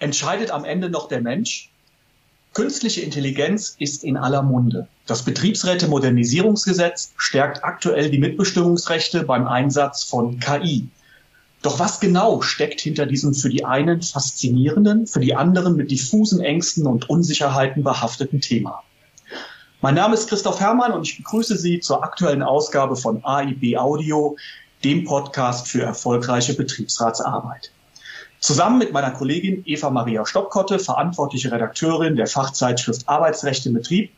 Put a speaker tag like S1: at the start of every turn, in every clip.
S1: Entscheidet am Ende noch der Mensch? Künstliche Intelligenz ist in aller Munde. Das Betriebsräte-Modernisierungsgesetz stärkt aktuell die Mitbestimmungsrechte beim Einsatz von KI. Doch was genau steckt hinter diesem für die einen faszinierenden, für die anderen mit diffusen Ängsten und Unsicherheiten behafteten Thema? Mein Name ist Christoph Herrmann und ich begrüße Sie zur aktuellen Ausgabe von AIB Audio, dem Podcast für erfolgreiche Betriebsratsarbeit. Zusammen mit meiner Kollegin Eva Maria Stoppkotte, verantwortliche Redakteurin der Fachzeitschrift Arbeitsrecht im Betrieb,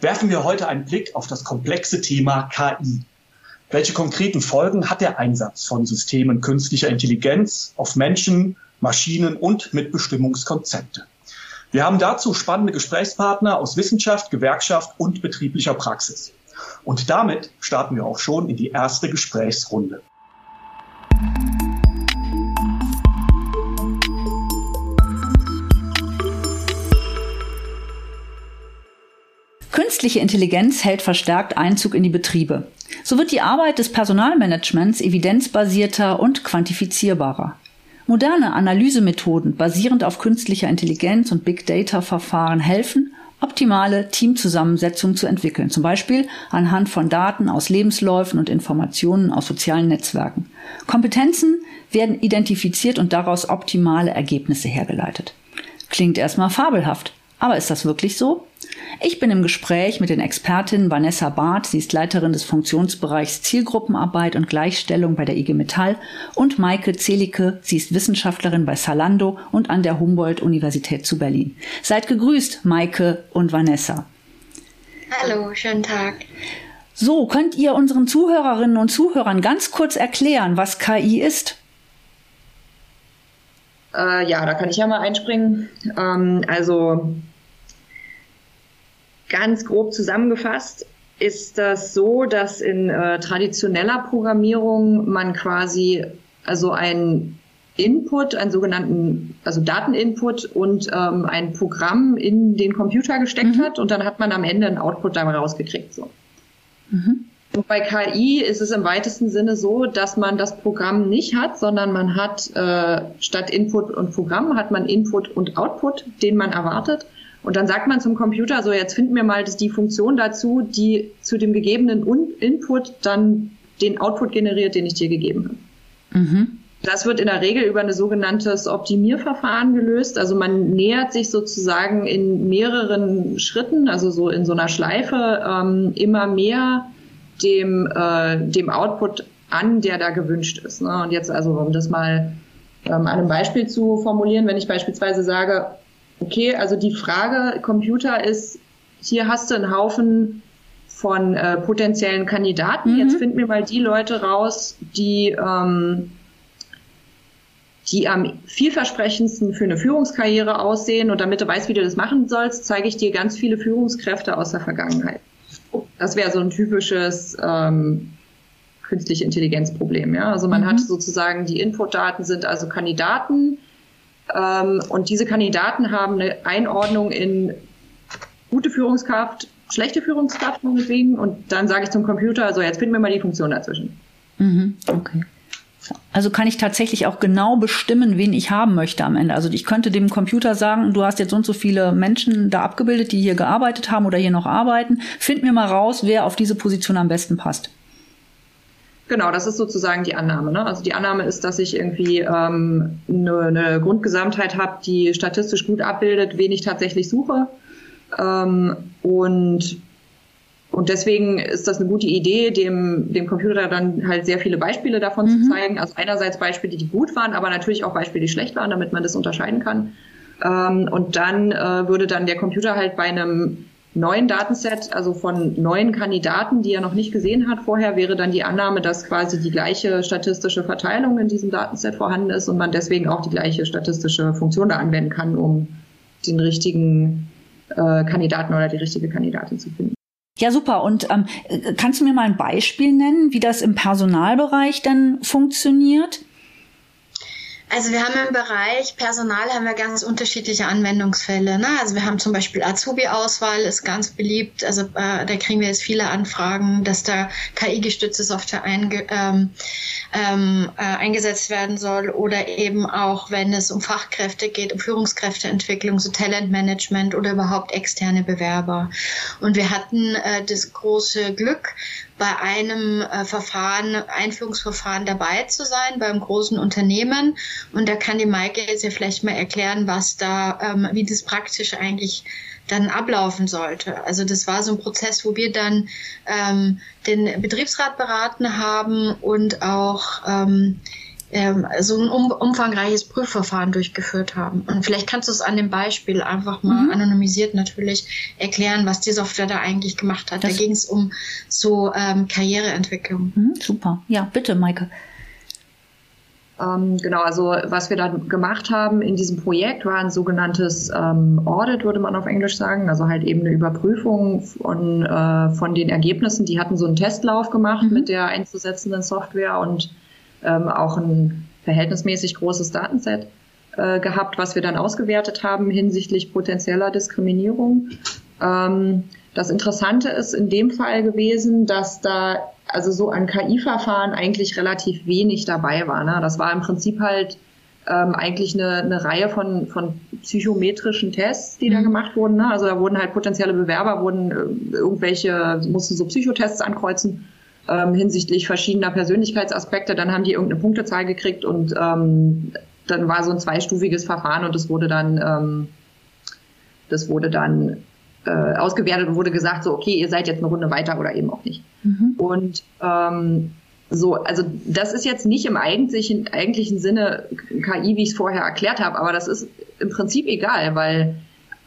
S1: werfen wir heute einen Blick auf das komplexe Thema KI. Welche konkreten Folgen hat der Einsatz von Systemen künstlicher Intelligenz auf Menschen, Maschinen und Mitbestimmungskonzepte? Wir haben dazu spannende Gesprächspartner aus Wissenschaft, Gewerkschaft und betrieblicher Praxis. Und damit starten wir auch schon in die erste Gesprächsrunde.
S2: Künstliche Intelligenz hält verstärkt Einzug in die Betriebe. So wird die Arbeit des Personalmanagements evidenzbasierter und quantifizierbarer. Moderne Analysemethoden basierend auf künstlicher Intelligenz und Big Data Verfahren helfen, optimale Teamzusammensetzungen zu entwickeln, zum Beispiel anhand von Daten aus Lebensläufen und Informationen aus sozialen Netzwerken. Kompetenzen werden identifiziert und daraus optimale Ergebnisse hergeleitet. Klingt erstmal fabelhaft, aber ist das wirklich so? Ich bin im Gespräch mit den Expertinnen Vanessa Barth, sie ist Leiterin des Funktionsbereichs Zielgruppenarbeit und Gleichstellung bei der IG Metall und Maike Zelicke, sie ist Wissenschaftlerin bei Salando und an der Humboldt-Universität zu Berlin. Seid gegrüßt, Maike und Vanessa.
S3: Hallo, schönen Tag.
S2: So, könnt ihr unseren Zuhörerinnen und Zuhörern ganz kurz erklären, was KI ist?
S4: Äh, ja, da kann ich ja mal einspringen. Ähm, also Ganz grob zusammengefasst ist das so, dass in äh, traditioneller Programmierung man quasi also ein Input, einen sogenannten, also Dateninput und ähm, ein Programm in den Computer gesteckt mhm. hat und dann hat man am Ende einen Output dabei rausgekriegt. So. Mhm. Und bei KI ist es im weitesten Sinne so, dass man das Programm nicht hat, sondern man hat äh, statt Input und Programm hat man Input und Output, den man erwartet. Und dann sagt man zum Computer, so jetzt finden wir mal die Funktion dazu, die zu dem gegebenen Input dann den Output generiert, den ich dir gegeben habe. Mhm. Das wird in der Regel über ein sogenanntes Optimierverfahren gelöst. Also man nähert sich sozusagen in mehreren Schritten, also so in so einer Schleife, ähm, immer mehr dem, äh, dem Output an, der da gewünscht ist. Ne? Und jetzt also, um das mal ähm, an einem Beispiel zu formulieren, wenn ich beispielsweise sage, Okay, also die Frage Computer ist, hier hast du einen Haufen von äh, potenziellen Kandidaten. Mhm. Jetzt finden wir mal die Leute raus, die, ähm, die am vielversprechendsten für eine Führungskarriere aussehen. Und damit du weißt, wie du das machen sollst, zeige ich dir ganz viele Führungskräfte aus der Vergangenheit. Das wäre so ein typisches ähm, künstliche Intelligenzproblem. Ja? Also man mhm. hat sozusagen die Inputdaten sind also Kandidaten, ähm, und diese Kandidaten haben eine Einordnung in gute Führungskraft, schlechte Führungskraft meinetwegen. Und dann sage ich zum Computer, also jetzt finden wir mal die Funktion dazwischen.
S2: Mhm, okay. Also kann ich tatsächlich auch genau bestimmen, wen ich haben möchte am Ende. Also ich könnte dem Computer sagen, du hast jetzt so und so viele Menschen da abgebildet, die hier gearbeitet haben oder hier noch arbeiten. Find mir mal raus, wer auf diese Position am besten passt.
S4: Genau, das ist sozusagen die Annahme. Ne? Also die Annahme ist, dass ich irgendwie ähm, eine, eine Grundgesamtheit habe, die statistisch gut abbildet, wen ich tatsächlich suche. Ähm, und und deswegen ist das eine gute Idee, dem, dem Computer dann halt sehr viele Beispiele davon mhm. zu zeigen. Also einerseits Beispiele, die gut waren, aber natürlich auch Beispiele, die schlecht waren, damit man das unterscheiden kann. Ähm, und dann äh, würde dann der Computer halt bei einem neuen Datenset, also von neuen Kandidaten, die er noch nicht gesehen hat vorher, wäre dann die Annahme, dass quasi die gleiche statistische Verteilung in diesem Datenset vorhanden ist und man deswegen auch die gleiche statistische Funktion da anwenden kann, um den richtigen äh, Kandidaten oder die richtige Kandidatin zu finden.
S2: Ja, super. Und ähm, kannst du mir mal ein Beispiel nennen, wie das im Personalbereich dann funktioniert?
S3: Also wir haben im Bereich Personal haben wir ganz unterschiedliche Anwendungsfälle. Ne? Also wir haben zum Beispiel Azubi-Auswahl ist ganz beliebt. Also äh, da kriegen wir jetzt viele Anfragen, dass da KI-gestützte Software einge, ähm, ähm, äh, eingesetzt werden soll oder eben auch, wenn es um Fachkräfte geht, um Führungskräfteentwicklung, so Talentmanagement oder überhaupt externe Bewerber. Und wir hatten äh, das große Glück, bei einem äh, Verfahren, Einführungsverfahren dabei zu sein, beim großen Unternehmen. Und da kann die Maike jetzt ja vielleicht mal erklären, was da, ähm, wie das praktisch eigentlich dann ablaufen sollte. Also das war so ein Prozess, wo wir dann ähm, den Betriebsrat beraten haben und auch ähm, ähm, so ein um, umfangreiches Prüfverfahren durchgeführt haben. Und vielleicht kannst du es an dem Beispiel einfach mal mhm. anonymisiert natürlich erklären, was die Software da eigentlich gemacht hat. Das da ging es um so ähm, Karriereentwicklung.
S2: Mhm, super. Ja, bitte, Maike.
S4: Ähm, genau, also was wir da gemacht haben in diesem Projekt war ein sogenanntes ähm, Audit, würde man auf Englisch sagen, also halt eben eine Überprüfung von, äh, von den Ergebnissen. Die hatten so einen Testlauf gemacht mhm. mit der einzusetzenden Software und ähm, auch ein verhältnismäßig großes Datenset äh, gehabt, was wir dann ausgewertet haben hinsichtlich potenzieller Diskriminierung. Ähm, das Interessante ist in dem Fall gewesen, dass da also so an KI-Verfahren eigentlich relativ wenig dabei war. Ne? Das war im Prinzip halt ähm, eigentlich eine, eine Reihe von, von psychometrischen Tests, die mhm. da gemacht wurden. Ne? Also da wurden halt potenzielle Bewerber, wurden äh, irgendwelche, mussten so Psychotests ankreuzen ähm, hinsichtlich verschiedener Persönlichkeitsaspekte. Dann haben die irgendeine Punktezahl gekriegt und ähm, dann war so ein zweistufiges Verfahren und das wurde dann, ähm, das wurde dann äh, ausgewertet und wurde gesagt, so, okay, ihr seid jetzt eine Runde weiter oder eben auch nicht. Mhm. Und ähm, so, also das ist jetzt nicht im eigentlichen, eigentlichen Sinne KI, wie ich es vorher erklärt habe, aber das ist im Prinzip egal, weil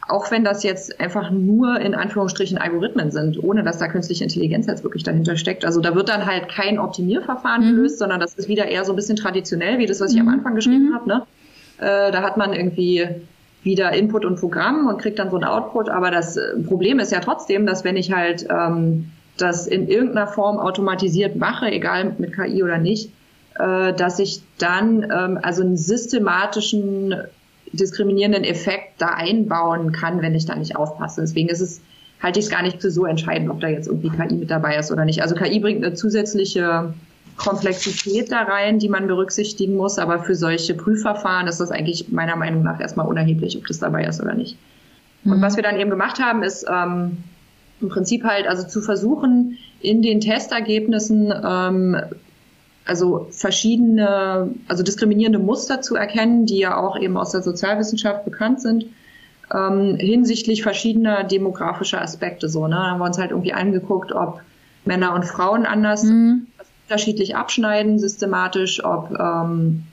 S4: auch wenn das jetzt einfach nur in Anführungsstrichen Algorithmen sind, ohne dass da künstliche Intelligenz jetzt wirklich dahinter steckt. Also da wird dann halt kein Optimierverfahren mhm. gelöst, sondern das ist wieder eher so ein bisschen traditionell, wie das, was ich mhm. am Anfang geschrieben mhm. habe. Ne? Äh, da hat man irgendwie wieder Input und Programm und kriegt dann so ein Output. Aber das äh, Problem ist ja trotzdem, dass wenn ich halt ähm, das in irgendeiner Form automatisiert mache, egal mit KI oder nicht, äh, dass ich dann ähm, also einen systematischen diskriminierenden Effekt da einbauen kann, wenn ich da nicht aufpasse. Deswegen ist es, halte ich es gar nicht für so entscheidend, ob da jetzt irgendwie KI mit dabei ist oder nicht. Also KI bringt eine zusätzliche Komplexität da rein, die man berücksichtigen muss, aber für solche Prüfverfahren ist das eigentlich meiner Meinung nach erstmal unerheblich, ob das dabei ist oder nicht. Mhm. Und was wir dann eben gemacht haben, ist ähm, im Prinzip halt also zu versuchen, in den Testergebnissen ähm, also verschiedene, also diskriminierende Muster zu erkennen, die ja auch eben aus der Sozialwissenschaft bekannt sind, ähm, hinsichtlich verschiedener demografischer Aspekte. So, ne? Da haben wir uns halt irgendwie angeguckt, ob Männer und Frauen anders mhm. unterschiedlich abschneiden, systematisch, ob, ähm,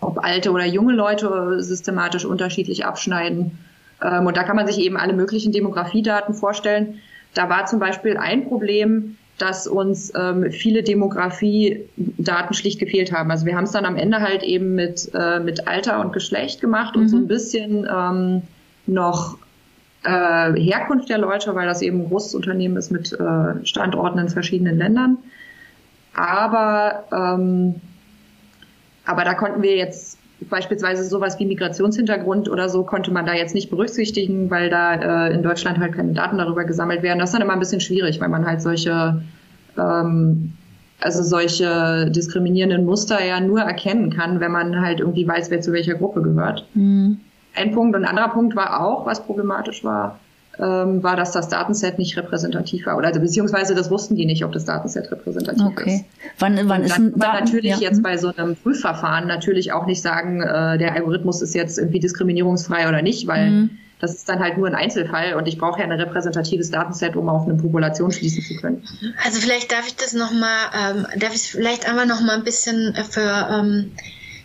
S4: ob alte oder junge Leute systematisch unterschiedlich abschneiden. Ähm, und da kann man sich eben alle möglichen Demografiedaten vorstellen. Da war zum Beispiel ein Problem, dass uns ähm, viele Demografie-Daten schlicht gefehlt haben. Also wir haben es dann am Ende halt eben mit, äh, mit Alter und Geschlecht gemacht mhm. und so ein mhm. bisschen ähm, noch äh, Herkunft der Leute, weil das eben ein großes Unternehmen ist mit äh, Standorten in verschiedenen Ländern. Aber, ähm, aber da konnten wir jetzt beispielsweise sowas wie Migrationshintergrund oder so konnte man da jetzt nicht berücksichtigen, weil da äh, in Deutschland halt keine Daten darüber gesammelt werden. Das ist dann immer ein bisschen schwierig, weil man halt solche ähm, also solche diskriminierenden Muster ja nur erkennen kann, wenn man halt irgendwie weiß, wer zu welcher Gruppe gehört. Mhm. Ein Punkt und ein anderer Punkt war auch, was problematisch war, ähm, war, dass das Datenset nicht repräsentativ war. Oder also, beziehungsweise das wussten die nicht, ob das Datenset repräsentativ
S2: okay.
S4: ist.
S2: Wann, wann ist
S4: ein Daten, natürlich ja. jetzt bei so einem Prüfverfahren natürlich auch nicht sagen, äh, der Algorithmus ist jetzt irgendwie diskriminierungsfrei oder nicht, weil mhm. das ist dann halt nur ein Einzelfall und ich brauche ja ein repräsentatives Datenset, um auf eine Population schließen zu können.
S3: Also vielleicht darf ich das nochmal, ähm, darf ich vielleicht einmal nochmal ein bisschen für, ähm,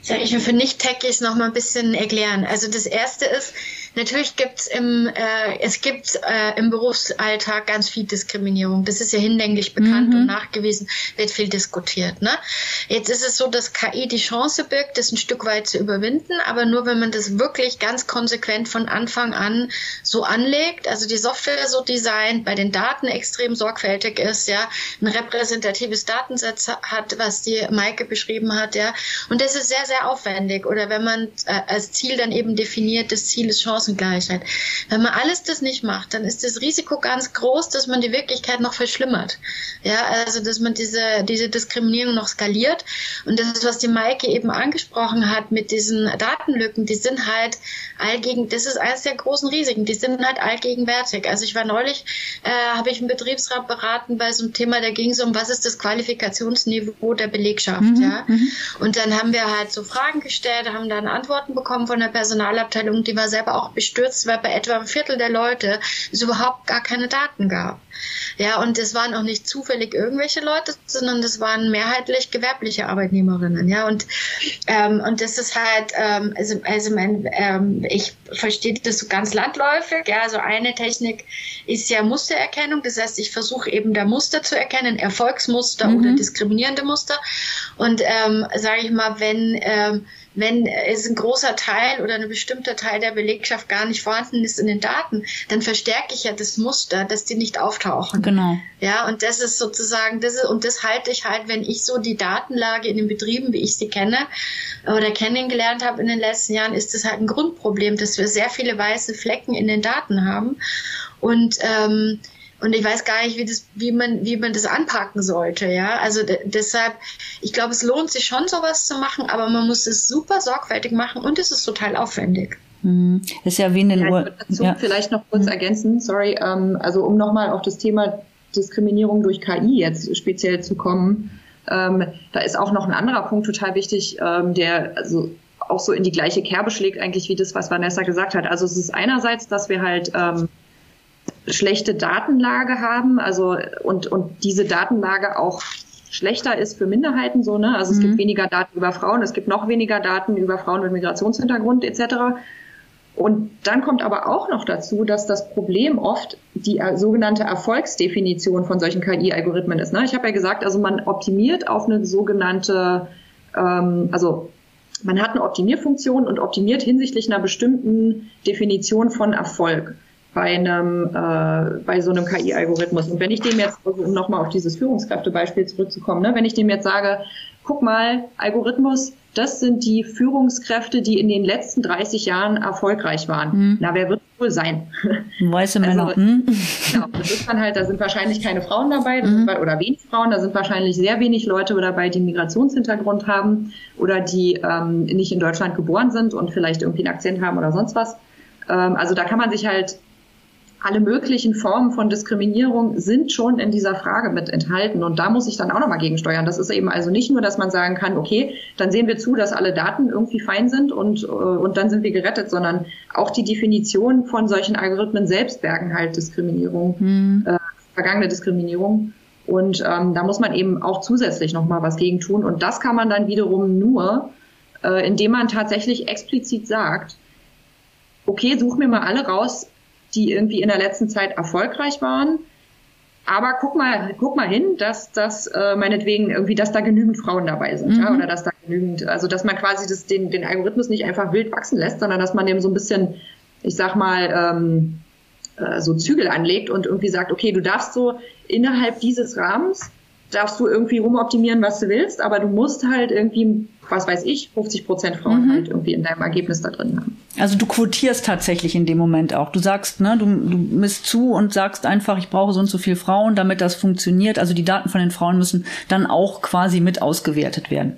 S3: sag ich mal, für Nicht-Techies nochmal ein bisschen erklären. Also das erste ist, Natürlich gibt's im, äh, es gibt äh, im Berufsalltag ganz viel Diskriminierung. Das ist ja hinlänglich bekannt mhm. und nachgewiesen, wird viel diskutiert. Ne? Jetzt ist es so, dass KI die Chance birgt, das ein Stück weit zu überwinden, aber nur wenn man das wirklich ganz konsequent von Anfang an so anlegt, also die Software so designt, bei den Daten extrem sorgfältig ist, ja, ein repräsentatives Datensatz hat, was die Maike beschrieben hat, ja, und das ist sehr, sehr aufwendig. Oder wenn man äh, als Ziel dann eben definiert, das Ziel ist Chance Chancengleichheit. Wenn man alles das nicht macht, dann ist das Risiko ganz groß, dass man die Wirklichkeit noch verschlimmert. Ja, also dass man diese, diese Diskriminierung noch skaliert. Und das ist, was die Maike eben angesprochen hat mit diesen Datenlücken, die sind halt allgegen, das ist eines der großen Risiken, die sind halt allgegenwärtig. Also ich war neulich, äh, habe ich einen Betriebsrat beraten bei so einem Thema, da ging es um, was ist das Qualifikationsniveau der Belegschaft, mhm, ja. Mhm. Und dann haben wir halt so Fragen gestellt, haben dann Antworten bekommen von der Personalabteilung, die war selber auch bestürzt, weil bei etwa einem Viertel der Leute es überhaupt gar keine Daten gab. Ja, und es waren auch nicht zufällig irgendwelche Leute, sondern das waren mehrheitlich gewerbliche Arbeitnehmerinnen. Ja, und, ähm, und das ist halt, ähm, also, also mein, ähm, ich verstehe das so ganz landläufig. Ja, also eine Technik ist ja Mustererkennung. Das heißt, ich versuche eben da Muster zu erkennen, Erfolgsmuster mhm. oder diskriminierende Muster. Und ähm, sage ich mal, wenn ähm, wenn es ein großer Teil oder ein bestimmter Teil der Belegschaft gar nicht vorhanden ist in den Daten, dann verstärke ich ja das Muster, dass die nicht auftauchen.
S2: Genau.
S3: Ja, und das ist sozusagen, das ist, und das halte ich halt, wenn ich so die Datenlage in den Betrieben, wie ich sie kenne oder kennengelernt habe in den letzten Jahren, ist das halt ein Grundproblem, dass wir sehr viele weiße Flecken in den Daten haben. Und ähm, und ich weiß gar nicht, wie, das, wie, man, wie man das anpacken sollte. Ja, also deshalb, ich glaube, es lohnt sich schon, sowas zu machen, aber man muss es super sorgfältig machen und es ist total aufwendig.
S2: Mhm. Ist ja wie in den
S4: dazu ja. vielleicht noch kurz mhm. ergänzen, sorry, ähm, also um nochmal auf das Thema Diskriminierung durch KI jetzt speziell zu kommen, ähm, da ist auch noch ein anderer Punkt total wichtig, ähm, der also auch so in die gleiche Kerbe schlägt eigentlich wie das, was Vanessa gesagt hat. Also es ist einerseits, dass wir halt ähm, schlechte Datenlage haben, also und, und diese Datenlage auch schlechter ist für Minderheiten so, ne? Also es gibt mhm. weniger Daten über Frauen, es gibt noch weniger Daten über Frauen mit Migrationshintergrund etc. Und dann kommt aber auch noch dazu, dass das Problem oft die äh, sogenannte Erfolgsdefinition von solchen KI-Algorithmen ist. Ne? Ich habe ja gesagt, also man optimiert auf eine sogenannte, ähm, also man hat eine Optimierfunktion und optimiert hinsichtlich einer bestimmten Definition von Erfolg bei einem äh, bei so einem KI-Algorithmus. Und wenn ich dem jetzt, also um nochmal auf dieses Führungskräftebeispiel zurückzukommen, ne, wenn ich dem jetzt sage, guck mal, Algorithmus, das sind die Führungskräfte, die in den letzten 30 Jahren erfolgreich waren. Hm. Na, wer wird wohl sein?
S2: Weiße Männer. Also, hm.
S4: Genau, das ist dann halt, da sind wahrscheinlich keine Frauen dabei hm. oder wenig Frauen, da sind wahrscheinlich sehr wenig Leute dabei, die einen Migrationshintergrund haben oder die ähm, nicht in Deutschland geboren sind und vielleicht irgendwie einen Akzent haben oder sonst was. Ähm, also da kann man sich halt alle möglichen Formen von Diskriminierung sind schon in dieser Frage mit enthalten. Und da muss ich dann auch nochmal gegensteuern. Das ist eben also nicht nur, dass man sagen kann, okay, dann sehen wir zu, dass alle Daten irgendwie fein sind und, äh, und dann sind wir gerettet, sondern auch die Definition von solchen Algorithmen selbst bergen halt Diskriminierung, mhm. äh, vergangene Diskriminierung. Und ähm, da muss man eben auch zusätzlich nochmal was gegen tun. Und das kann man dann wiederum nur, äh, indem man tatsächlich explizit sagt, okay, such mir mal alle raus, die irgendwie in der letzten Zeit erfolgreich waren. Aber guck mal, guck mal hin, dass das äh, meinetwegen irgendwie, dass da genügend Frauen dabei sind, mhm. ja, oder dass da genügend, also dass man quasi das, den, den Algorithmus nicht einfach wild wachsen lässt, sondern dass man dem so ein bisschen, ich sag mal, ähm, äh, so Zügel anlegt und irgendwie sagt, okay, du darfst so innerhalb dieses Rahmens darfst du irgendwie rumoptimieren, was du willst, aber du musst halt irgendwie, was weiß ich, 50 Prozent Frauen mhm. halt irgendwie in deinem Ergebnis da drin haben.
S2: Also du quotierst tatsächlich in dem Moment auch. Du sagst, ne, du, du misst zu und sagst einfach, ich brauche so und so viele Frauen, damit das funktioniert. Also die Daten von den Frauen müssen dann auch quasi mit ausgewertet werden.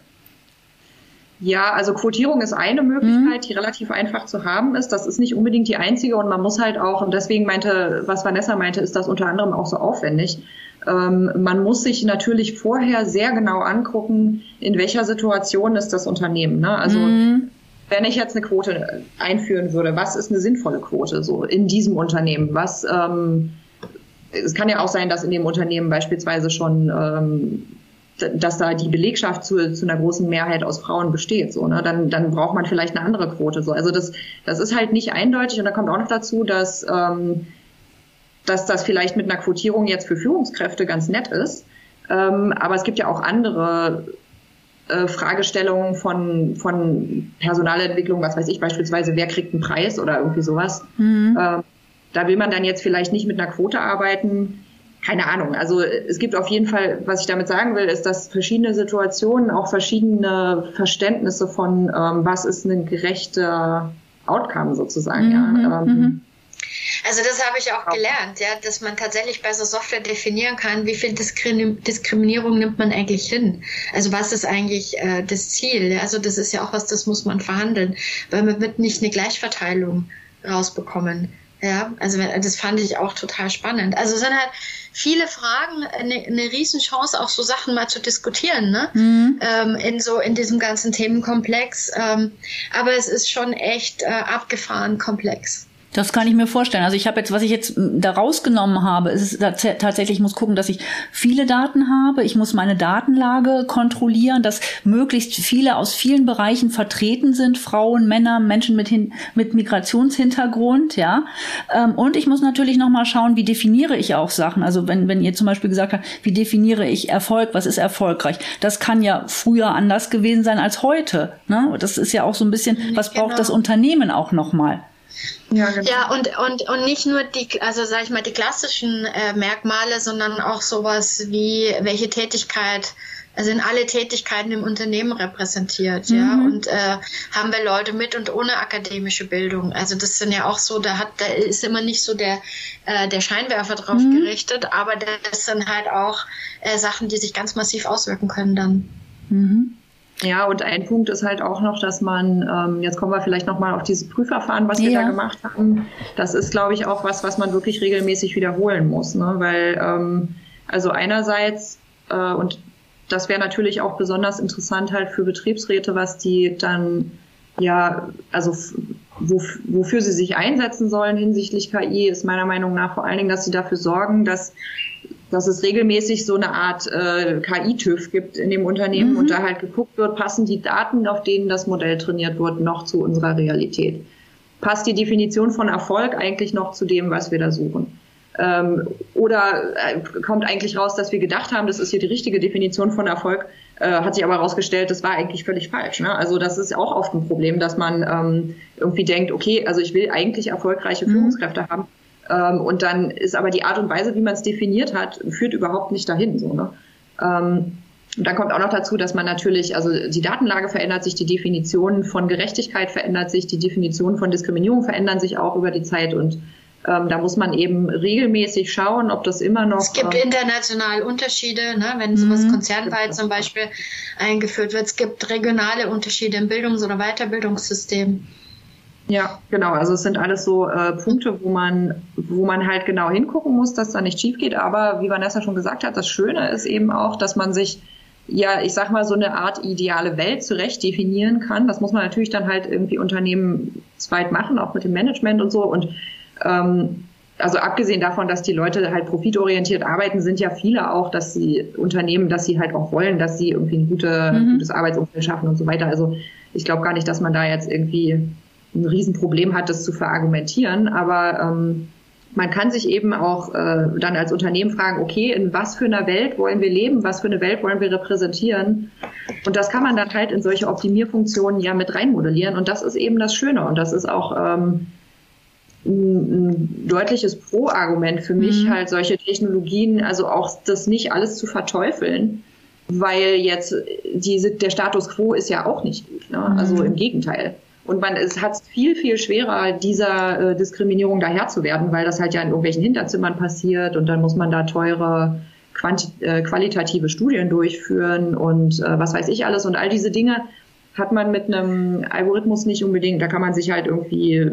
S4: Ja, also Quotierung ist eine Möglichkeit, mhm. die relativ einfach zu haben ist. Das ist nicht unbedingt die einzige und man muss halt auch, und deswegen meinte, was Vanessa meinte, ist das unter anderem auch so aufwendig. Ähm, man muss sich natürlich vorher sehr genau angucken, in welcher Situation ist das Unternehmen. Ne? Also mhm. wenn ich jetzt eine Quote einführen würde, was ist eine sinnvolle Quote so in diesem Unternehmen? Was ähm, es kann ja auch sein, dass in dem Unternehmen beispielsweise schon ähm, dass da die Belegschaft zu, zu einer großen Mehrheit aus Frauen besteht, so, ne? dann, dann braucht man vielleicht eine andere Quote. So. Also das, das ist halt nicht eindeutig und da kommt auch noch dazu, dass, ähm, dass das vielleicht mit einer Quotierung jetzt für Führungskräfte ganz nett ist. Ähm, aber es gibt ja auch andere äh, Fragestellungen von, von Personalentwicklung, was weiß ich, beispielsweise, wer kriegt einen Preis oder irgendwie sowas. Mhm. Ähm, da will man dann jetzt vielleicht nicht mit einer Quote arbeiten. Keine Ahnung. Also es gibt auf jeden Fall, was ich damit sagen will, ist, dass verschiedene Situationen auch verschiedene Verständnisse von, ähm, was ist ein gerechter Outcome sozusagen. Mhm. Ja. Ähm, mhm.
S3: Also das habe ich auch gelernt, ja, dass man tatsächlich bei so Software definieren kann, wie viel Diskrim Diskriminierung nimmt man eigentlich hin. Also was ist eigentlich äh, das Ziel? Ja? Also das ist ja auch was, das muss man verhandeln, weil man wird nicht eine Gleichverteilung rausbekommen. Ja, also das fand ich auch total spannend. Also es sind halt viele Fragen, eine, eine Riesenchance, auch so Sachen mal zu diskutieren, ne? Mhm. Ähm, in so in diesem ganzen Themenkomplex. Ähm, aber es ist schon echt äh, abgefahren komplex.
S2: Das kann ich mir vorstellen. Also ich habe jetzt, was ich jetzt da rausgenommen habe, ist tatsächlich, ich muss gucken, dass ich viele Daten habe. Ich muss meine Datenlage kontrollieren, dass möglichst viele aus vielen Bereichen vertreten sind. Frauen, Männer, Menschen mit, hin, mit Migrationshintergrund, ja. Ähm, und ich muss natürlich nochmal schauen, wie definiere ich auch Sachen. Also wenn, wenn ihr zum Beispiel gesagt habt, wie definiere ich Erfolg, was ist erfolgreich? Das kann ja früher anders gewesen sein als heute. Ne? Das ist ja auch so ein bisschen, was genau. braucht das Unternehmen auch nochmal?
S3: Ja, genau. ja und, und, und nicht nur die, also sag ich mal, die klassischen äh, Merkmale, sondern auch sowas wie, welche Tätigkeit, also in alle Tätigkeiten im Unternehmen repräsentiert, mhm. ja. Und äh, haben wir Leute mit und ohne akademische Bildung. Also das sind ja auch so, da hat, da ist immer nicht so der, äh, der Scheinwerfer drauf mhm. gerichtet, aber das sind halt auch äh, Sachen, die sich ganz massiv auswirken können dann.
S4: Mhm. Ja, und ein Punkt ist halt auch noch, dass man, ähm, jetzt kommen wir vielleicht nochmal auf dieses Prüfverfahren, was wir ja. da gemacht haben. Das ist, glaube ich, auch was, was man wirklich regelmäßig wiederholen muss. Ne? Weil, ähm, also einerseits, äh, und das wäre natürlich auch besonders interessant halt für Betriebsräte, was die dann ja, also wofür sie sich einsetzen sollen hinsichtlich KI, ist meiner Meinung nach vor allen Dingen, dass sie dafür sorgen, dass dass es regelmäßig so eine Art äh, KI-TÜV gibt in dem Unternehmen mhm. und da halt geguckt wird, passen die Daten, auf denen das Modell trainiert wird, noch zu unserer Realität? Passt die Definition von Erfolg eigentlich noch zu dem, was wir da suchen? Ähm, oder äh, kommt eigentlich raus, dass wir gedacht haben, das ist hier die richtige Definition von Erfolg, äh, hat sich aber herausgestellt, das war eigentlich völlig falsch. Ne? Also das ist auch oft ein Problem, dass man ähm, irgendwie denkt, okay, also ich will eigentlich erfolgreiche mhm. Führungskräfte haben, ähm, und dann ist aber die Art und Weise, wie man es definiert hat, führt überhaupt nicht dahin. So, ne? Ähm, und dann kommt auch noch dazu, dass man natürlich, also die Datenlage verändert sich, die Definition von Gerechtigkeit verändert sich, die Definition von Diskriminierung verändern sich auch über die Zeit und ähm, da muss man eben regelmäßig schauen, ob das immer noch.
S3: Es gibt ähm, international Unterschiede, ne? wenn sowas mhm. konzernweit zum Beispiel eingeführt wird. Es gibt regionale Unterschiede im Bildungs- oder Weiterbildungssystem.
S4: Ja, genau. Also es sind alles so äh, Punkte, wo man, wo man halt genau hingucken muss, dass da nicht schief geht. Aber wie Vanessa schon gesagt hat, das Schöne ist eben auch, dass man sich ja, ich sag mal, so eine Art ideale Welt zurecht definieren kann. Das muss man natürlich dann halt irgendwie Unternehmen zweit machen, auch mit dem Management und so. Und ähm, also abgesehen davon, dass die Leute halt profitorientiert arbeiten, sind ja viele auch, dass sie Unternehmen, dass sie halt auch wollen, dass sie irgendwie ein gute, mhm. gutes Arbeitsumfeld schaffen und so weiter. Also ich glaube gar nicht, dass man da jetzt irgendwie ein Riesenproblem hat, das zu verargumentieren. Aber ähm, man kann sich eben auch äh, dann als Unternehmen fragen, okay, in was für einer Welt wollen wir leben, was für eine Welt wollen wir repräsentieren? Und das kann man dann halt in solche Optimierfunktionen ja mit reinmodellieren. Und das ist eben das Schöne. Und das ist auch ähm, ein, ein deutliches Pro-Argument für mich, mhm. halt solche Technologien, also auch das nicht alles zu verteufeln, weil jetzt diese, der Status quo ist ja auch nicht gut. Ne? Also mhm. im Gegenteil. Und man es hat viel, viel schwerer, dieser äh, Diskriminierung daher zu werden, weil das halt ja in irgendwelchen Hinterzimmern passiert und dann muss man da teure äh, qualitative Studien durchführen und äh, was weiß ich alles. Und all diese Dinge hat man mit einem Algorithmus nicht unbedingt. Da kann man sich halt irgendwie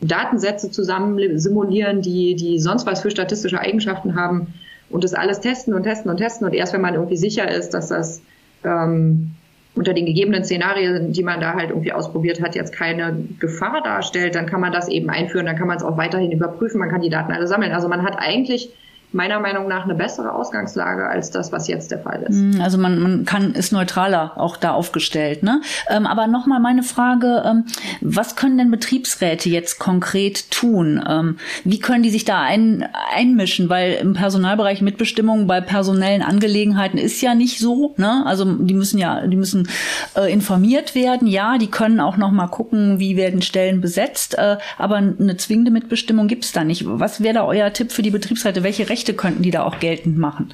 S4: Datensätze zusammen simulieren, die, die sonst was für statistische Eigenschaften haben und das alles testen und testen und testen. Und erst wenn man irgendwie sicher ist, dass das ähm, unter den gegebenen Szenarien, die man da halt irgendwie ausprobiert hat, jetzt keine Gefahr darstellt, dann kann man das eben einführen, dann kann man es auch weiterhin überprüfen, man kann die Daten alle sammeln. Also man hat eigentlich meiner Meinung nach eine bessere Ausgangslage als das, was jetzt der Fall ist.
S2: Hm, also man, man kann ist neutraler auch da aufgestellt. Ne? Ähm, aber nochmal meine Frage, ähm, was können denn Betriebsräte jetzt konkret tun? Ähm, wie können die sich da ein, einmischen? Weil im Personalbereich Mitbestimmung bei personellen Angelegenheiten ist ja nicht so. Ne? Also die müssen ja, die müssen äh, informiert werden. Ja, die können auch nochmal gucken, wie werden Stellen besetzt. Äh, aber eine zwingende Mitbestimmung gibt's da nicht. Was wäre da euer Tipp für die Betriebsräte? Welche Rechte könnten die da auch geltend machen?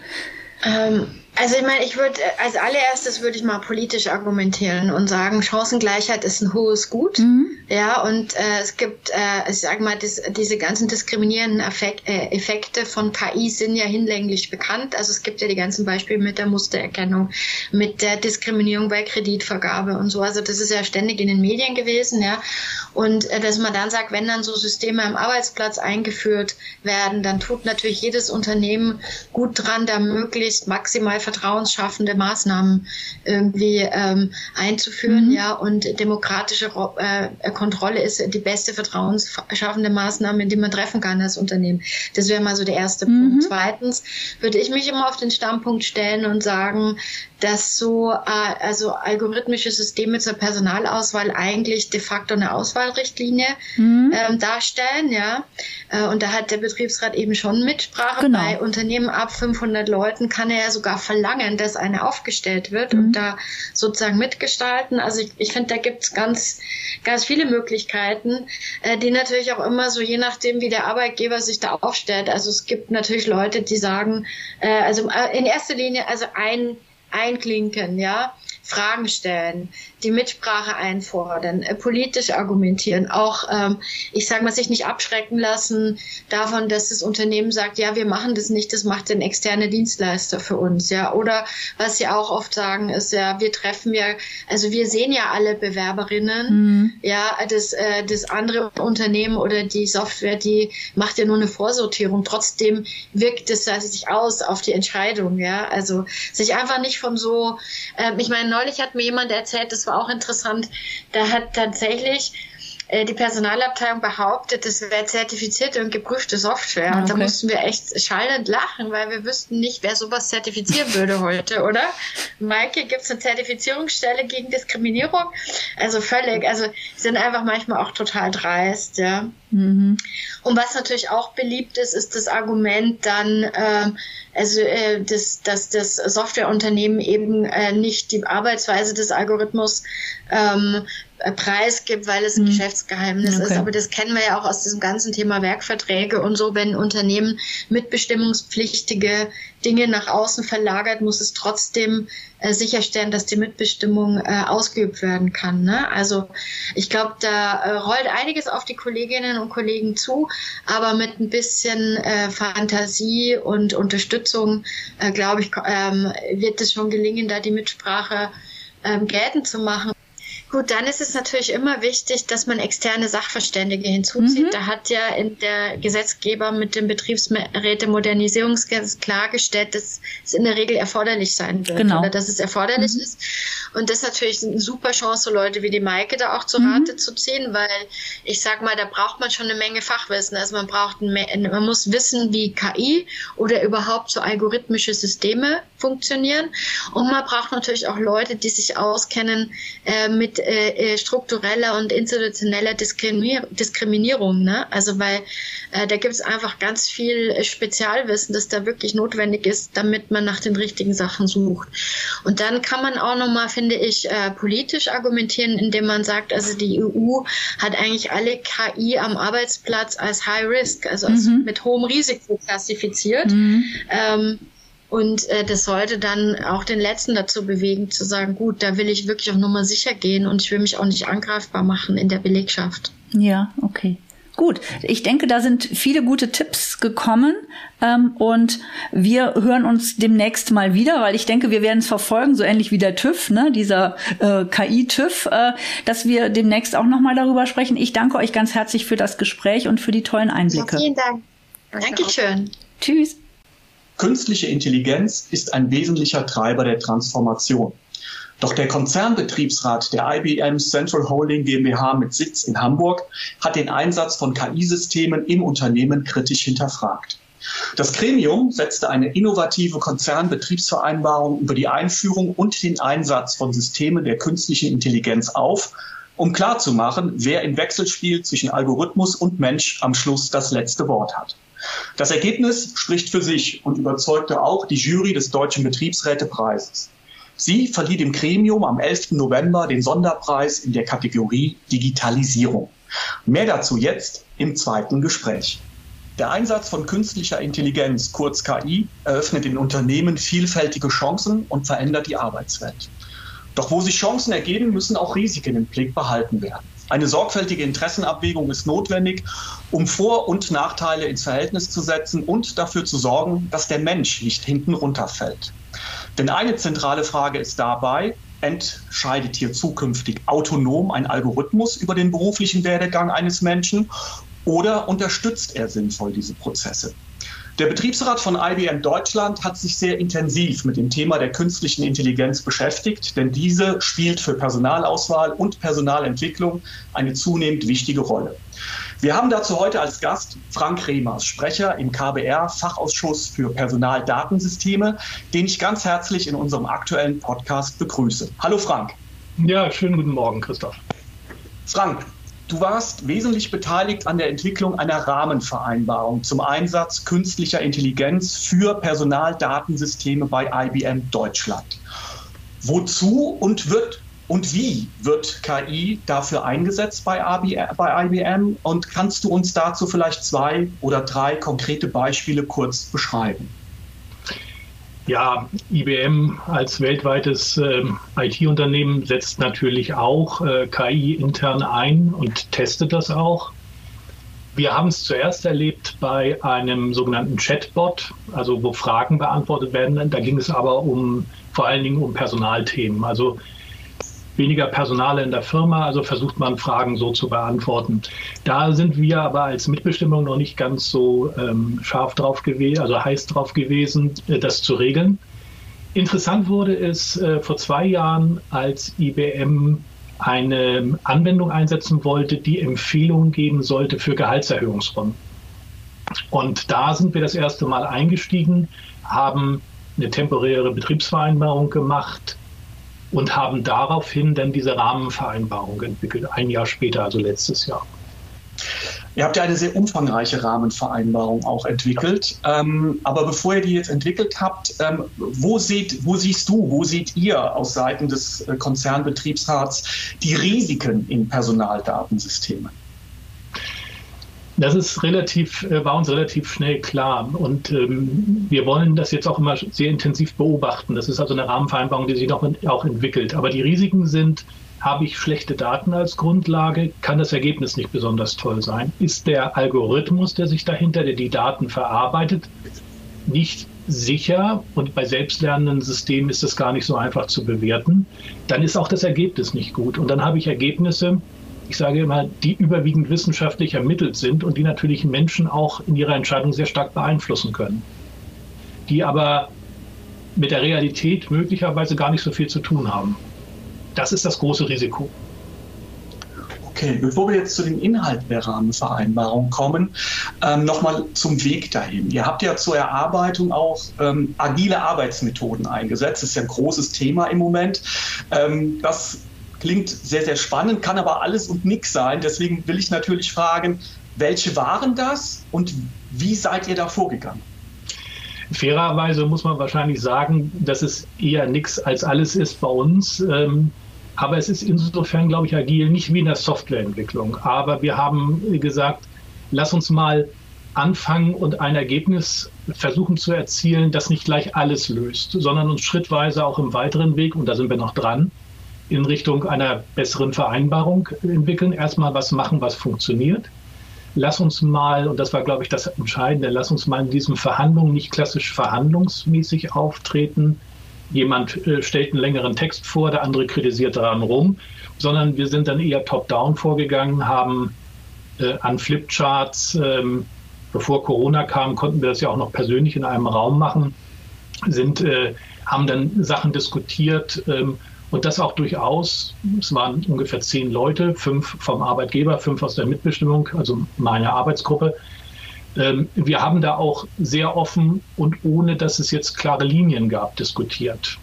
S3: Ähm, also ich meine, ich würde als allererstes würde ich mal politisch argumentieren und sagen, Chancengleichheit ist ein hohes Gut. Mhm. Ja, und äh, es gibt, äh, ich sage mal, dis, diese ganzen diskriminierenden Effekt, äh, Effekte von KI sind ja hinlänglich bekannt. Also es gibt ja die ganzen Beispiele mit der Mustererkennung, mit der Diskriminierung bei Kreditvergabe und so. Also das ist ja ständig in den Medien gewesen, ja. Und äh, dass man dann sagt, wenn dann so Systeme am Arbeitsplatz eingeführt werden, dann tut natürlich jedes Unternehmen gut dran, da möglichst maximal vertrauensschaffende Maßnahmen irgendwie ähm, einzuführen, mhm. ja, und demokratische äh, Kontrolle ist die beste vertrauensschaffende Maßnahme, die man treffen kann als Unternehmen. Das wäre mal so der erste mhm. Punkt. Zweitens würde ich mich immer auf den Standpunkt stellen und sagen, dass so äh, also algorithmische Systeme zur Personalauswahl eigentlich de facto eine Auswahlrichtlinie mhm. ähm, darstellen, ja. Äh, und da hat der Betriebsrat eben schon Mitsprache. Genau. Bei Unternehmen ab 500 Leuten kann er ja sogar verlangen, dass eine aufgestellt wird mhm. und da sozusagen mitgestalten. Also ich, ich finde, da gibt's ganz, ganz viele Möglichkeiten, äh, die natürlich auch immer so je nachdem, wie der Arbeitgeber sich da aufstellt. Also es gibt natürlich Leute, die sagen, äh, also äh, in erster Linie, also ein einklinken, ja. Fragen stellen, die Mitsprache einfordern, äh, politisch argumentieren, auch, ähm, ich sage mal, sich nicht abschrecken lassen davon, dass das Unternehmen sagt, ja, wir machen das nicht, das macht ein externer Dienstleister für uns, ja. Oder was sie auch oft sagen, ist ja, wir treffen ja, also wir sehen ja alle Bewerberinnen, mhm. ja, das, äh, das andere Unternehmen oder die Software, die macht ja nur eine Vorsortierung. Trotzdem wirkt es sich aus auf die Entscheidung, ja. Also sich einfach nicht von so, äh, ich meine, neulich hat mir jemand erzählt, das war auch interessant, da hat tatsächlich die Personalabteilung behauptet, das wäre zertifizierte und geprüfte Software. Okay. Und da mussten wir echt schallend lachen, weil wir wüssten nicht, wer sowas zertifizieren würde heute, oder? Maike, gibt es eine Zertifizierungsstelle gegen Diskriminierung? Also völlig, also sind einfach manchmal auch total dreist, ja. Mhm. Und was natürlich auch beliebt ist, ist das Argument dann, ähm, also äh, dass, dass das Softwareunternehmen eben äh, nicht die Arbeitsweise des Algorithmus ähm, preisgibt, weil es ein mhm. Geschäftsgeheimnis okay. ist. Aber das kennen wir ja auch aus diesem ganzen Thema Werkverträge und so. Wenn Unternehmen mitbestimmungspflichtige Dinge nach außen verlagert, muss es trotzdem äh, sicherstellen, dass die Mitbestimmung äh, ausgeübt werden kann. Ne? Also ich glaube, da äh, rollt einiges auf die Kolleginnen und Kollegen zu, aber mit ein bisschen äh, Fantasie und Unterstützung, äh, glaube ich, ähm, wird es schon gelingen, da die Mitsprache ähm, geltend zu machen. Gut, dann ist es natürlich immer wichtig, dass man externe Sachverständige hinzuzieht. Mhm. Da hat ja in der Gesetzgeber mit dem Betriebsräte-Modernisierungsgesetz klargestellt, dass es in der Regel erforderlich sein wird genau. oder dass es erforderlich mhm. ist. Und das ist natürlich eine super Chance, so Leute wie die Maike da auch zu mhm. Rate mhm. zu ziehen, weil ich sag mal, da braucht man schon eine Menge Fachwissen. Also man braucht, man muss wissen, wie KI oder überhaupt so algorithmische Systeme funktionieren. Und man braucht natürlich auch Leute, die sich auskennen äh, mit äh, äh, struktureller und institutioneller Diskriminier Diskriminierung. Ne? Also weil äh, da gibt es einfach ganz viel Spezialwissen, das da wirklich notwendig ist, damit man nach den richtigen Sachen sucht. Und dann kann man auch nochmal, finde ich, äh, politisch argumentieren, indem man sagt, also die EU hat eigentlich alle KI am Arbeitsplatz als High Risk, also als mhm. mit hohem Risiko klassifiziert. Mhm. Ähm, und äh, das sollte dann auch den Letzten dazu bewegen, zu sagen, gut, da will ich wirklich auch nochmal sicher gehen und ich will mich auch nicht angreifbar machen in der Belegschaft.
S2: Ja, okay. Gut, ich denke, da sind viele gute Tipps gekommen ähm, und wir hören uns demnächst mal wieder, weil ich denke, wir werden es verfolgen, so ähnlich wie der TÜV, ne, dieser äh, KI-TÜV, äh, dass wir demnächst auch nochmal darüber sprechen. Ich danke euch ganz herzlich für das Gespräch und für die tollen Einblicke.
S3: Ja, vielen Dank. Dankeschön.
S2: Tschüss.
S1: Künstliche Intelligenz ist ein wesentlicher Treiber der Transformation. Doch der Konzernbetriebsrat der IBM Central Holding GmbH mit Sitz in Hamburg hat den Einsatz von KI-Systemen im Unternehmen kritisch hinterfragt. Das Gremium setzte eine innovative Konzernbetriebsvereinbarung über die Einführung und den Einsatz von Systemen der künstlichen Intelligenz auf, um klarzumachen, wer im Wechselspiel zwischen Algorithmus und Mensch am Schluss das letzte Wort hat. Das Ergebnis spricht für sich und überzeugte auch die Jury des Deutschen Betriebsrätepreises. Sie verlieh dem Gremium am 11. November den Sonderpreis in der Kategorie Digitalisierung. Mehr dazu jetzt im zweiten Gespräch. Der Einsatz von künstlicher Intelligenz, kurz KI, eröffnet in Unternehmen vielfältige Chancen und verändert die Arbeitswelt. Doch wo sich Chancen ergeben, müssen auch Risiken im Blick behalten werden. Eine sorgfältige Interessenabwägung ist notwendig, um Vor- und Nachteile ins Verhältnis zu setzen und dafür zu sorgen, dass der Mensch nicht hinten runterfällt. Denn eine zentrale Frage ist dabei, entscheidet hier zukünftig autonom ein Algorithmus über den beruflichen Werdegang eines Menschen oder unterstützt er sinnvoll diese Prozesse? Der Betriebsrat von IBM Deutschland hat sich sehr intensiv mit dem Thema der künstlichen Intelligenz beschäftigt, denn diese spielt für Personalauswahl und Personalentwicklung eine zunehmend wichtige Rolle. Wir haben dazu heute als Gast Frank Remers, Sprecher im KBR Fachausschuss für Personaldatensysteme, den ich ganz herzlich in unserem aktuellen Podcast begrüße. Hallo Frank.
S5: Ja, schönen guten Morgen, Christoph.
S1: Frank, Du warst wesentlich beteiligt an der Entwicklung einer Rahmenvereinbarung zum Einsatz künstlicher Intelligenz für Personaldatensysteme bei IBM Deutschland. Wozu und wird und wie wird KI dafür eingesetzt bei IBM? Und kannst du uns dazu vielleicht zwei oder drei konkrete Beispiele kurz beschreiben?
S5: Ja, IBM als weltweites äh, IT-Unternehmen setzt natürlich auch äh, KI intern ein und testet das auch. Wir haben es zuerst erlebt bei einem sogenannten Chatbot, also wo Fragen beantwortet werden. Da ging es aber um vor allen Dingen um Personalthemen. Also weniger Personale in der Firma, also versucht man Fragen so zu beantworten. Da sind wir aber als Mitbestimmung noch nicht ganz so ähm, scharf drauf gewesen, also heiß drauf gewesen, äh, das zu regeln. Interessant wurde es äh, vor zwei Jahren, als IBM eine Anwendung einsetzen wollte, die Empfehlungen geben sollte für Gehaltserhöhungsrunden. Und da sind wir das erste Mal eingestiegen, haben eine temporäre Betriebsvereinbarung gemacht, und haben daraufhin dann diese Rahmenvereinbarung entwickelt, ein Jahr später, also letztes Jahr.
S1: Ihr habt ja eine sehr umfangreiche Rahmenvereinbarung auch entwickelt. Ähm, aber bevor ihr die jetzt entwickelt habt, ähm, wo, seht, wo siehst du, wo seht ihr aus Seiten des äh, Konzernbetriebsrats die Risiken in Personaldatensystemen?
S5: Das ist relativ, äh, war uns relativ schnell klar. Und ähm, wir wollen das jetzt auch immer sehr intensiv beobachten. Das ist also eine Rahmenvereinbarung, die sich auch, auch entwickelt. Aber die Risiken sind, habe ich schlechte Daten als Grundlage, kann das Ergebnis nicht besonders toll sein. Ist der Algorithmus, der sich dahinter, der die Daten verarbeitet, nicht sicher und bei selbstlernenden Systemen ist das gar nicht so einfach zu bewerten, dann ist auch das Ergebnis nicht gut. Und dann habe ich Ergebnisse, ich sage immer, die überwiegend wissenschaftlich ermittelt sind und die natürlich Menschen auch in ihrer Entscheidung sehr stark beeinflussen können, die aber mit der Realität möglicherweise gar nicht so viel zu tun haben. Das ist das große Risiko.
S1: Okay, bevor wir jetzt zu den Inhalten der Rahmenvereinbarung kommen, ähm, nochmal zum Weg dahin. Ihr habt ja zur Erarbeitung auch ähm, agile Arbeitsmethoden eingesetzt. Das ist ja ein großes Thema im Moment. Ähm, das klingt sehr, sehr spannend, kann aber alles und nichts sein. Deswegen will ich natürlich fragen, welche waren das und wie seid ihr da vorgegangen?
S5: Fairerweise muss man wahrscheinlich sagen, dass es eher nichts als alles ist bei uns. Ähm, aber es ist insofern, glaube ich, agil, nicht wie in der Softwareentwicklung. Aber wir haben gesagt, lass uns mal anfangen und ein Ergebnis versuchen zu erzielen, das nicht gleich alles löst, sondern uns schrittweise auch im weiteren Weg, und da sind wir noch dran, in Richtung einer besseren Vereinbarung entwickeln. Erstmal was machen, was funktioniert. Lass uns mal, und das war, glaube ich, das Entscheidende, lass uns mal in diesen Verhandlungen nicht klassisch verhandlungsmäßig auftreten. Jemand äh, stellt einen längeren Text vor, der andere kritisiert daran rum, sondern wir sind dann eher top-down vorgegangen, haben äh, an Flipcharts, ähm, bevor Corona kam, konnten wir das ja auch noch persönlich in einem Raum machen, sind, äh, haben dann Sachen diskutiert, ähm, und das auch durchaus, es waren ungefähr zehn Leute, fünf vom Arbeitgeber, fünf aus der Mitbestimmung, also meine Arbeitsgruppe. Ähm, wir haben da auch sehr offen und ohne, dass es jetzt klare Linien gab, diskutiert.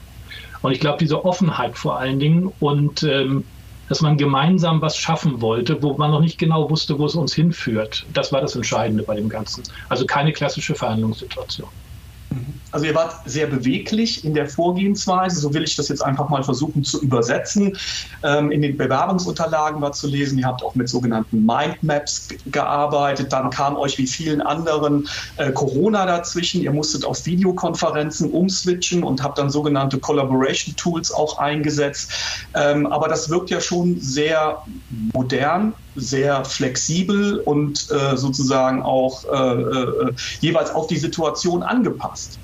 S5: Und ich glaube, diese Offenheit vor allen Dingen und ähm, dass man gemeinsam was schaffen wollte, wo man noch nicht genau wusste, wo es uns hinführt, das war das Entscheidende bei dem Ganzen. Also keine klassische Verhandlungssituation.
S1: Also ihr wart sehr beweglich in der Vorgehensweise, so will ich das jetzt einfach mal versuchen zu übersetzen. Ähm, in den Bewerbungsunterlagen war zu lesen, ihr habt auch mit sogenannten Mindmaps gearbeitet. Dann kam euch wie vielen anderen äh, Corona dazwischen. Ihr musstet auf Videokonferenzen umswitchen und habt dann sogenannte Collaboration Tools auch eingesetzt. Ähm, aber das wirkt ja schon sehr modern, sehr flexibel und äh, sozusagen auch äh, äh, jeweils auf die Situation angepasst.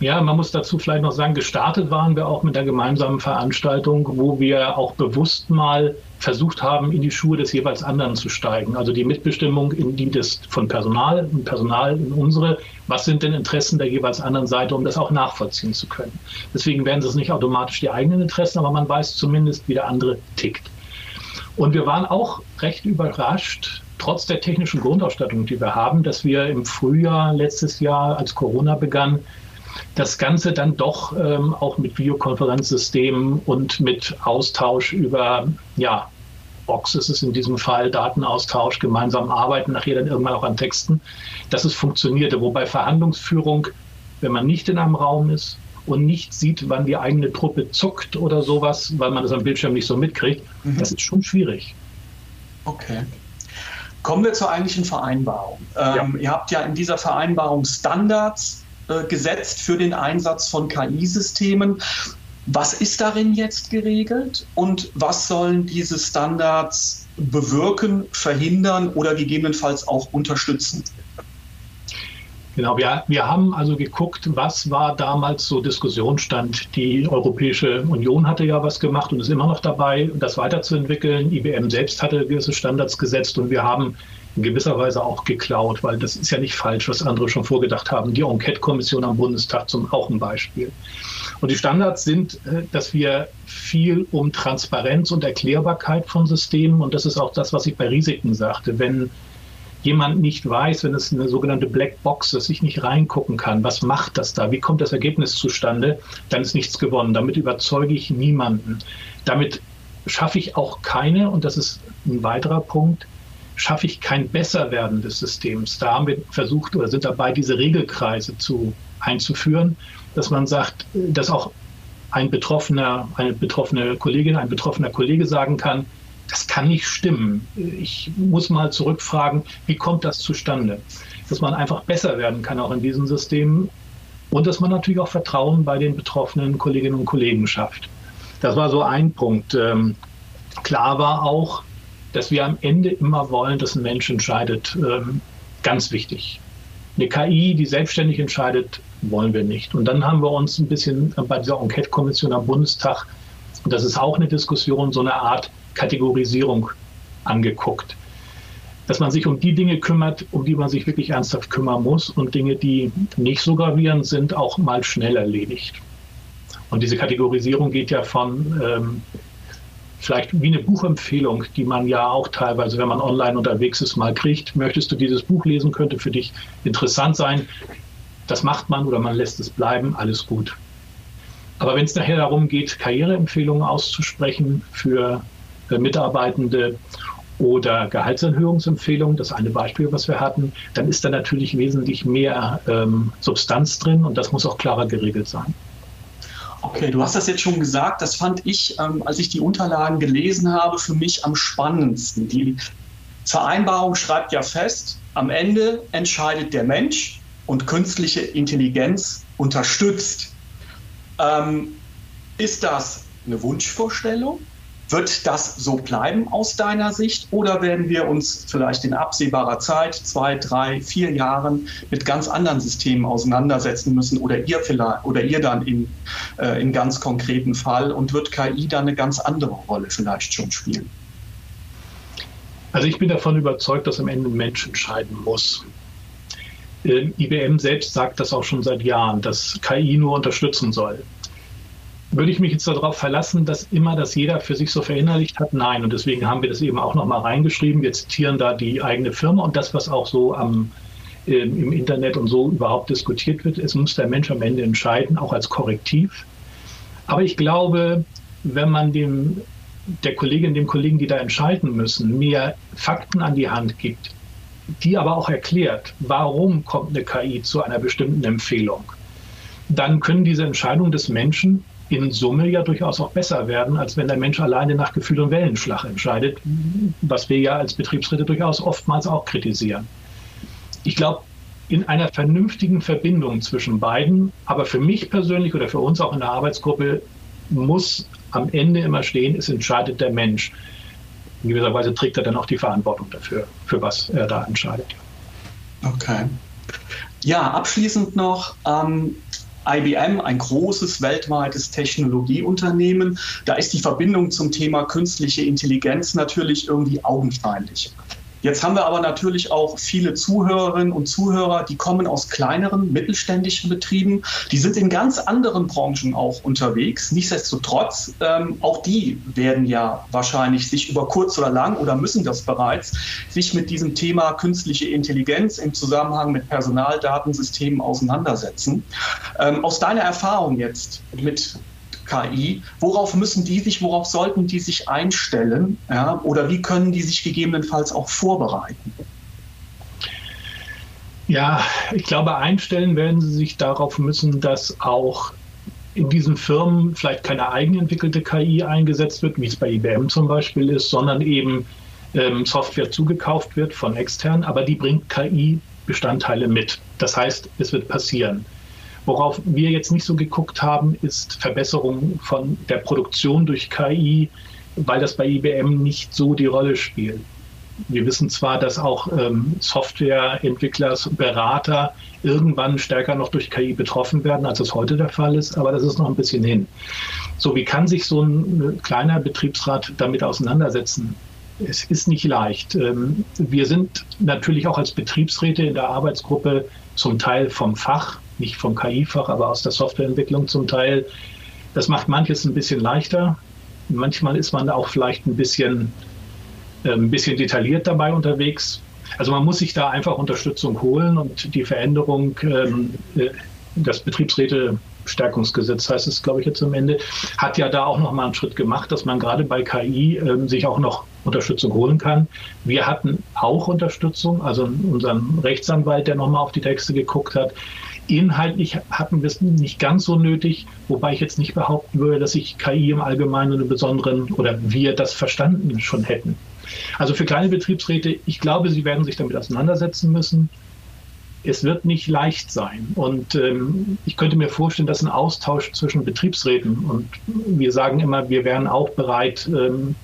S5: Ja, man muss dazu vielleicht noch sagen, gestartet waren wir auch mit der gemeinsamen Veranstaltung, wo wir auch bewusst mal versucht haben, in die Schuhe des jeweils anderen zu steigen. Also die Mitbestimmung in die des von Personal und Personal in unsere. Was sind denn Interessen der jeweils anderen Seite, um das auch nachvollziehen zu können? Deswegen werden es nicht automatisch die eigenen Interessen, aber man weiß zumindest, wie der andere tickt. Und wir waren auch recht überrascht, trotz der technischen Grundausstattung, die wir haben, dass wir im Frühjahr letztes Jahr, als Corona begann, das Ganze dann doch ähm, auch mit Videokonferenzsystemen und mit Austausch über, ja, Box ist es in diesem Fall, Datenaustausch, gemeinsam arbeiten, nachher dann irgendwann auch an Texten, dass es funktionierte. Wobei Verhandlungsführung, wenn man nicht in einem Raum ist und nicht sieht, wann die eigene Truppe zuckt oder sowas, weil man das am Bildschirm nicht so mitkriegt, mhm. das ist schon schwierig.
S1: Okay. Kommen wir zur eigentlichen Vereinbarung. Ähm, ja. Ihr habt ja in dieser Vereinbarung Standards äh, gesetzt für den Einsatz von KI-Systemen. Was ist darin jetzt geregelt und was sollen diese Standards bewirken, verhindern oder gegebenenfalls auch unterstützen?
S5: Genau, wir, wir haben also geguckt, was war damals so Diskussionsstand. Die Europäische Union hatte ja was gemacht und ist immer noch dabei, das weiterzuentwickeln. IBM selbst hatte gewisse Standards gesetzt und wir haben in gewisser Weise auch geklaut, weil das ist ja nicht falsch, was andere schon vorgedacht haben. Die Enquete-Kommission am Bundestag zum auch ein Beispiel. Und die Standards sind, äh, dass wir viel um Transparenz und Erklärbarkeit von Systemen und das ist auch das, was ich bei Risiken sagte. Wenn jemand nicht weiß, wenn es eine sogenannte Black Box, dass ich nicht reingucken kann, was macht das da, wie kommt das Ergebnis zustande, dann ist nichts gewonnen. Damit überzeuge ich niemanden. Damit schaffe ich auch keine, und das ist ein weiterer Punkt, schaffe ich kein Besserwerden des Systems. Da haben wir versucht oder sind dabei, diese Regelkreise zu, einzuführen, dass man sagt, dass auch ein betroffener, eine betroffene Kollegin, ein betroffener Kollege sagen kann, das kann nicht stimmen. Ich muss mal zurückfragen, wie kommt das zustande? Dass man einfach besser werden kann auch in diesem System und dass man natürlich auch Vertrauen bei den betroffenen Kolleginnen und Kollegen schafft. Das war so ein Punkt. Ähm, klar war auch, dass wir am Ende immer wollen, dass ein Mensch entscheidet. Ähm, ganz wichtig. Eine KI, die selbstständig entscheidet, wollen wir nicht. Und dann haben wir uns ein bisschen bei dieser Enquete-Kommission am Bundestag, und das ist auch eine Diskussion, so eine Art Kategorisierung angeguckt. Dass man sich um die Dinge kümmert, um die man sich wirklich ernsthaft kümmern muss und Dinge, die nicht so gravierend sind, auch mal schnell erledigt. Und diese Kategorisierung geht ja von ähm, vielleicht wie eine Buchempfehlung, die man ja auch teilweise, wenn man online unterwegs ist, mal kriegt. Möchtest du dieses Buch lesen, könnte für dich interessant sein. Das macht man oder man lässt es bleiben, alles gut. Aber wenn es nachher darum geht, Karriereempfehlungen auszusprechen für äh, Mitarbeitende oder Gehaltserhöhungsempfehlungen, das eine Beispiel, was wir hatten, dann ist da natürlich wesentlich mehr ähm, Substanz drin und das muss auch klarer geregelt sein.
S1: Okay, du hast das jetzt schon gesagt. Das fand ich, ähm, als ich die Unterlagen gelesen habe, für mich am spannendsten. Die Vereinbarung schreibt ja fest, am Ende entscheidet der Mensch und künstliche Intelligenz unterstützt. Ähm, ist das eine Wunschvorstellung? Wird das so bleiben aus deiner Sicht oder werden wir uns vielleicht in absehbarer Zeit, zwei, drei, vier Jahren mit ganz anderen Systemen auseinandersetzen müssen oder ihr vielleicht oder ihr dann in, äh, in ganz konkreten Fall und wird KI dann eine ganz andere Rolle vielleicht schon spielen?
S5: Also ich bin davon überzeugt, dass am Ende ein Mensch entscheiden muss. Ähm, IBM selbst sagt das auch schon seit Jahren, dass KI nur unterstützen soll. Würde ich mich jetzt darauf verlassen, dass immer das jeder für sich so verinnerlicht hat? Nein. Und deswegen haben wir das eben auch nochmal reingeschrieben. Wir zitieren da die eigene Firma und das, was auch so am äh, im Internet und so überhaupt diskutiert wird. Es muss der Mensch am Ende entscheiden, auch als Korrektiv. Aber ich glaube, wenn man dem, der Kollegin, dem Kollegen, die da entscheiden müssen, mehr Fakten an die Hand gibt, die aber auch erklärt, warum kommt eine KI zu einer bestimmten Empfehlung, dann können diese Entscheidungen des Menschen in Summe ja durchaus auch besser werden, als wenn der Mensch alleine nach Gefühl und Wellenschlag entscheidet, was wir ja als Betriebsräte durchaus oftmals auch kritisieren. Ich glaube, in einer vernünftigen Verbindung zwischen beiden, aber für mich persönlich oder für uns auch in der Arbeitsgruppe muss am Ende immer stehen, es entscheidet der Mensch. In gewisser Weise trägt er dann auch die Verantwortung dafür, für was er da entscheidet.
S1: Okay. Ja, abschließend noch, ähm, IBM, ein großes weltweites Technologieunternehmen. Da ist die Verbindung zum Thema künstliche Intelligenz natürlich irgendwie augenscheinlich. Jetzt haben wir aber natürlich auch viele Zuhörerinnen und Zuhörer, die kommen aus kleineren, mittelständischen Betrieben. Die sind in ganz anderen Branchen auch unterwegs. Nichtsdestotrotz, ähm, auch die werden ja wahrscheinlich sich über kurz oder lang oder müssen das bereits, sich mit diesem Thema künstliche Intelligenz im Zusammenhang mit Personaldatensystemen auseinandersetzen. Ähm, aus deiner Erfahrung jetzt mit KI. Worauf müssen die sich, worauf sollten die sich einstellen? Ja? Oder wie können die sich gegebenenfalls auch vorbereiten?
S5: Ja, ich glaube, einstellen werden sie sich darauf müssen, dass auch in diesen Firmen vielleicht keine eigenentwickelte KI eingesetzt wird, wie es bei IBM zum Beispiel ist, sondern eben ähm, Software zugekauft wird von extern, aber die bringt KI-Bestandteile mit. Das heißt, es wird passieren. Worauf wir jetzt nicht so geguckt haben, ist Verbesserung von der Produktion durch KI, weil das bei IBM nicht so die Rolle spielt. Wir wissen zwar, dass auch ähm, Softwareentwickler, Berater irgendwann stärker noch durch KI betroffen werden, als es heute der Fall ist, aber das ist noch ein bisschen hin. So, wie kann sich so ein äh, kleiner Betriebsrat damit auseinandersetzen? Es ist nicht leicht. Ähm, wir sind natürlich auch als Betriebsräte in der Arbeitsgruppe zum Teil vom Fach nicht vom KI-Fach, aber aus der Softwareentwicklung zum Teil. Das macht manches ein bisschen leichter. Manchmal ist man auch vielleicht ein bisschen, äh, ein bisschen detailliert dabei unterwegs. Also man muss sich da einfach Unterstützung holen und die Veränderung, ähm, äh, das Betriebsräte-Stärkungsgesetz heißt es, glaube ich, jetzt am Ende, hat ja da auch nochmal einen Schritt gemacht, dass man gerade bei KI äh, sich auch noch Unterstützung holen kann. Wir hatten auch Unterstützung, also unseren Rechtsanwalt, der nochmal auf die Texte geguckt hat. Inhaltlich hatten wir es nicht ganz so nötig, wobei ich jetzt nicht behaupten würde, dass ich KI im Allgemeinen einen besonderen oder wir das verstanden schon hätten. Also für kleine Betriebsräte, ich glaube, sie werden sich damit auseinandersetzen müssen. Es wird nicht leicht sein. Und ähm, ich könnte mir vorstellen, dass ein Austausch zwischen Betriebsräten und wir sagen immer, wir wären auch bereit, ähm,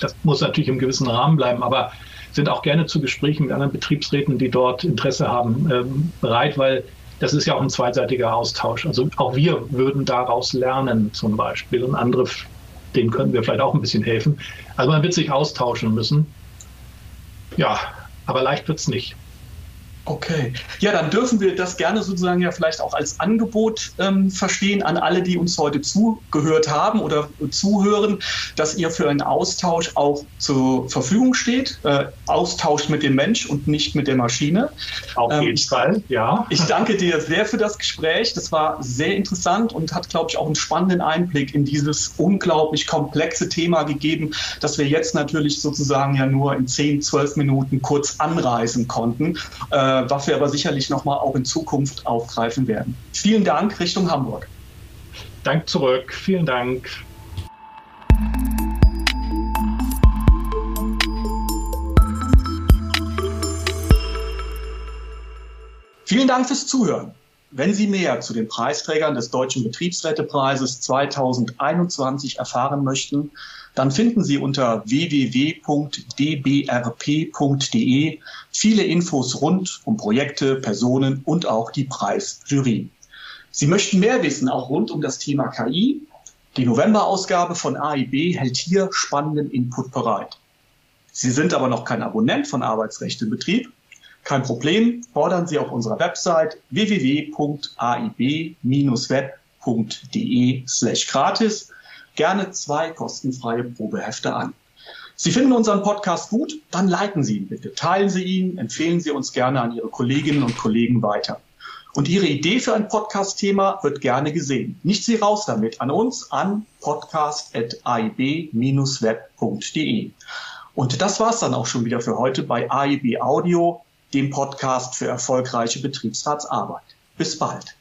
S5: das muss natürlich im gewissen Rahmen bleiben, aber sind auch gerne zu Gesprächen mit anderen Betriebsräten, die dort Interesse haben, ähm, bereit, weil das ist ja auch ein zweitseitiger Austausch. Also auch wir würden daraus lernen zum Beispiel und andere, denen können wir vielleicht auch ein bisschen helfen. Also man wird sich austauschen müssen. Ja, aber leicht wird es nicht.
S1: Okay. Ja, dann dürfen wir das gerne sozusagen ja vielleicht auch als Angebot ähm, verstehen an alle, die uns heute zugehört haben oder zuhören, dass ihr für einen Austausch auch zur Verfügung steht. Äh, Austausch mit dem Mensch und nicht mit der Maschine.
S5: Auf ähm, jeden Fall, ja.
S1: Ich danke dir sehr für das Gespräch. Das war sehr interessant und hat, glaube ich, auch einen spannenden Einblick in dieses unglaublich komplexe Thema gegeben, das wir jetzt natürlich sozusagen ja nur in 10, 12 Minuten kurz anreisen konnten. Äh, was wir aber sicherlich nochmal auch in Zukunft aufgreifen werden. Vielen Dank Richtung Hamburg.
S5: Dank zurück. Vielen Dank.
S1: Vielen Dank fürs Zuhören. Wenn Sie mehr zu den Preisträgern des Deutschen Betriebsrätepreises 2021 erfahren möchten, dann finden Sie unter www.dbrp.de viele Infos rund um Projekte, Personen und auch die Preisjury. Sie möchten mehr wissen, auch rund um das Thema KI? Die Novemberausgabe von AIB hält hier spannenden Input bereit. Sie sind aber noch kein Abonnent von Arbeitsrecht im Betrieb? Kein Problem, fordern Sie auf unserer Website www.aib-web.de slash gratis gerne zwei kostenfreie Probehefte an. Sie finden unseren Podcast gut, dann liken Sie ihn bitte, teilen Sie ihn, empfehlen Sie uns gerne an Ihre Kolleginnen und Kollegen weiter. Und Ihre Idee für ein Podcast-Thema wird gerne gesehen. Nicht Sie raus damit an uns an podcast.aib-web.de. Und das war's dann auch schon wieder für heute bei AIB Audio, dem Podcast für erfolgreiche Betriebsratsarbeit. Bis bald.